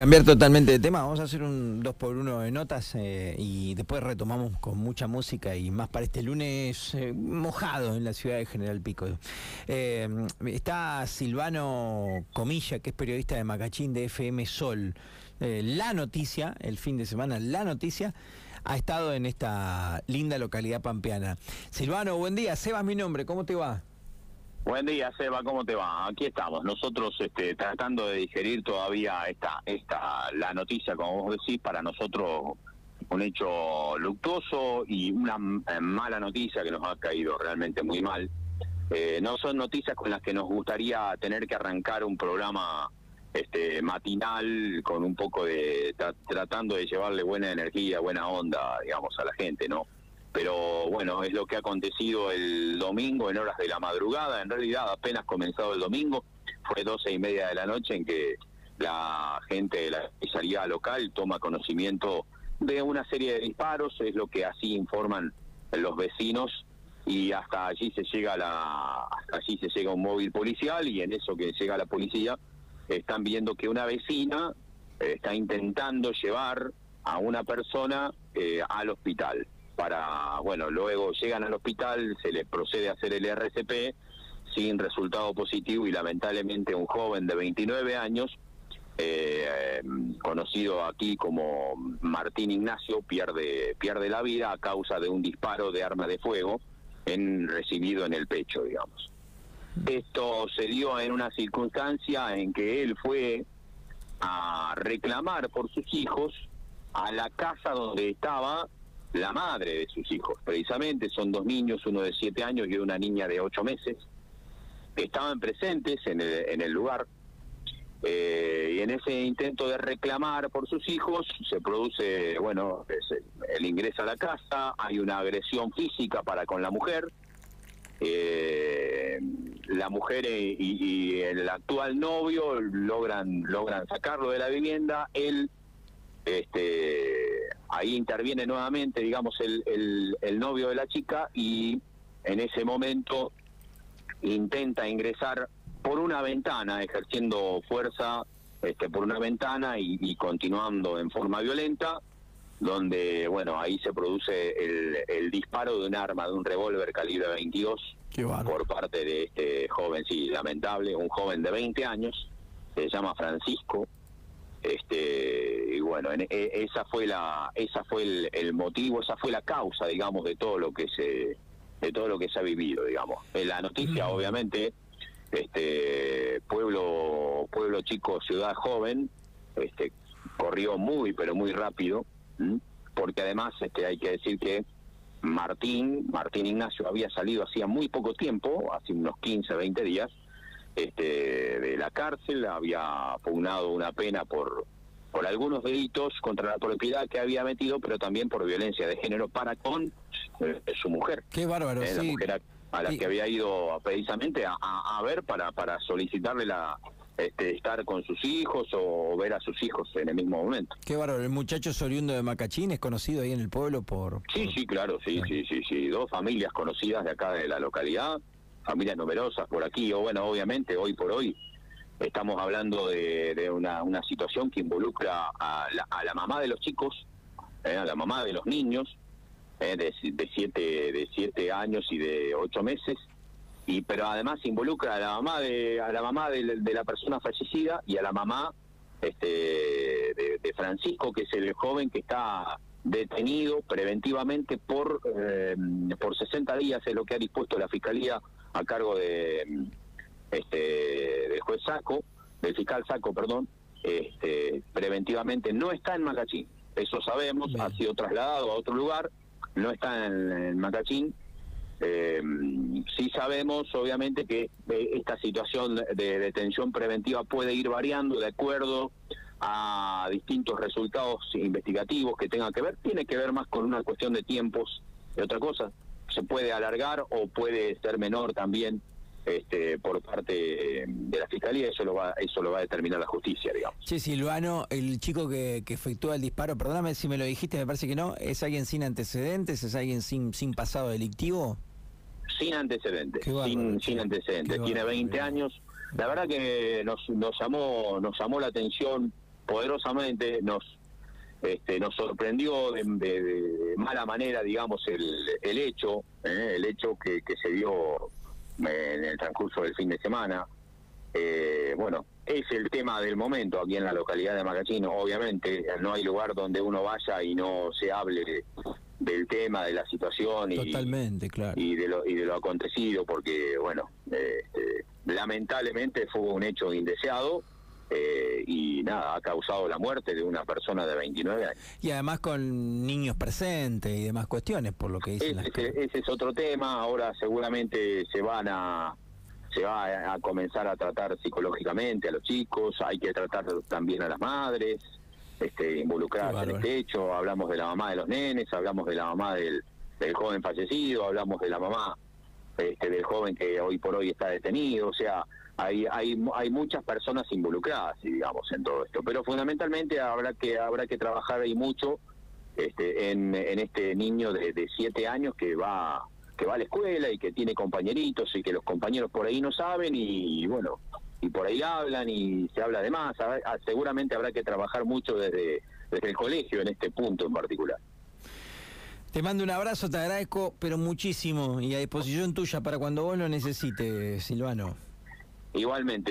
Cambiar totalmente de tema, vamos a hacer un 2 por 1 de notas eh, y después retomamos con mucha música y más para este lunes eh, mojado en la ciudad de General Pico. Eh, está Silvano Comilla, que es periodista de Macachín de FM Sol. la noticia, el fin de semana, la noticia ha estado en esta linda localidad pampeana. Silvano, buen día, Sebas mi nombre, ¿cómo te va? Buen día, Seba, ¿cómo te va? Aquí estamos, nosotros este, tratando de digerir todavía esta, esta, la noticia, como vos decís, para nosotros un hecho luctuoso y una eh, mala noticia que nos ha caído realmente muy mal. Eh, no son noticias con las que nos gustaría tener que arrancar un programa este matinal con un poco de tratando de llevarle buena energía, buena onda, digamos, a la gente, ¿no? Pero bueno, es lo que ha acontecido el domingo en horas de la madrugada, en realidad apenas comenzado el domingo, fue doce y media de la noche en que la gente de la comisaría local toma conocimiento de una serie de disparos, es lo que así informan los vecinos y hasta allí se llega la hasta allí se llega un móvil policial y en eso que llega la policía están viendo que una vecina eh, está intentando llevar a una persona eh, al hospital para, bueno, luego llegan al hospital, se les procede a hacer el RCP sin resultado positivo y lamentablemente un joven de 29 años, eh, conocido aquí como Martín Ignacio, pierde, pierde la vida a causa de un disparo de arma de fuego en, recibido en el pecho, digamos. Esto se dio en una circunstancia en que él fue a reclamar por sus hijos a la casa donde estaba la madre de sus hijos. Precisamente son dos niños, uno de siete años y una niña de ocho meses, que estaban presentes en el, lugar. Eh, y en ese intento de reclamar por sus hijos se produce, bueno, el ingreso a la casa, hay una agresión física para con la mujer. Eh, la mujer y, y, el actual novio logran logran sacarlo de la vivienda. Él este, ahí interviene nuevamente, digamos, el, el, novio de la chica y en ese momento intenta ingresar por una ventana, ejerciendo fuerza este, por una ventana y, continuando en forma violenta, donde, bueno, ahí se produce el, el disparo de un arma, de un revólver calibre 22 por parte de este joven, sí, lamentable, un joven de 20 años, se llama Francisco, este bueno e, esa fue la esa fue el, motivo esa fue la causa digamos de todo lo que se de todo lo que se ha vivido digamos. La noticia obviamente este pueblo pueblo chico ciudad joven este corrió muy pero muy rápido porque además este hay que decir que Martín Martín Ignacio había salido hacía muy poco tiempo hace unos 15 20 días este, de la cárcel, había pugnado una pena por, por algunos delitos contra la propiedad que había metido, pero también por violencia de género para con eh, su mujer. Qué bárbaro, eh, La mujer a, la que había ido precisamente a, a, ver para, para solicitarle la, este, estar con sus hijos o ver a sus hijos en el mismo momento. Qué bárbaro, el muchacho es oriundo de Macachín, es conocido ahí en el pueblo por... Sí, sí, claro, sí, sí, sí, sí, dos familias conocidas de acá de la localidad, familias numerosas por aquí, o bueno, obviamente hoy por hoy estamos hablando de, una, una, situación que involucra a la, a la mamá de los chicos, eh, a la mamá de los niños, eh, de, de, siete, de siete años y de ocho meses, y pero además involucra a la mamá de a la mamá de, la persona fallecida y a la mamá este de, Francisco que es el joven que está detenido preventivamente por eh, por 60 días es lo que ha dispuesto la fiscalía a cargo de este del juez Saco, del fiscal Saco, perdón, este, preventivamente no está en Macachín. Eso sabemos, ha sido trasladado a otro lugar, no está en, Macachín. Eh, sí sabemos, obviamente, que eh, esta situación de detención preventiva puede ir variando de acuerdo a distintos resultados investigativos que tengan que ver. Tiene que ver más con una cuestión de tiempos y otra cosa se puede alargar o puede ser menor también este, por parte de la fiscalía, eso lo va, eso lo va a determinar la justicia, digamos. Sí, Silvano, el chico que, que efectúa el disparo, perdóname si me lo dijiste, me parece que no, ¿es alguien sin antecedentes? ¿Es alguien sin, sin pasado delictivo? Sin antecedentes, sin, sin antecedentes. Tiene 20 años. La verdad que nos, nos llamó, nos llamó la atención poderosamente nos este, nos sorprendió de, mala manera, digamos, el, el hecho, ¿eh? el hecho que, que se dio en el transcurso del fin de semana. Eh, bueno, es el tema del momento aquí en la localidad de Macachino. Obviamente, no hay lugar donde uno vaya y no se hable del tema, de la situación y, Totalmente, claro. y, de, lo, y de lo acontecido, porque, bueno, este, lamentablemente fue un hecho indeseado. Eh, y nada, ha causado la muerte de una persona de 29 años. Y además con niños presentes y demás cuestiones, por lo que dicen. Ese, ese es otro tema, ahora seguramente se van a se va a comenzar a tratar psicológicamente a los chicos, hay que tratar también a las madres, este, involucrarse en este hecho, hablamos de la mamá de los nenes, hablamos de la mamá del, del joven fallecido, hablamos de la mamá este, del joven que hoy por hoy está detenido, o sea, hay, hay, hay muchas personas involucradas, digamos, en todo esto, pero fundamentalmente habrá que, habrá que trabajar ahí mucho este, en, en este niño de, siete años que va que va a la escuela y que tiene compañeritos y que los compañeros por ahí no saben y, bueno, y por ahí hablan y se habla de más. Ah, seguramente habrá que trabajar mucho desde, desde el colegio en este punto en particular. Te mando un abrazo, te agradezco, pero muchísimo y a disposición tuya para cuando vos lo necesites, Silvano. Igualmente,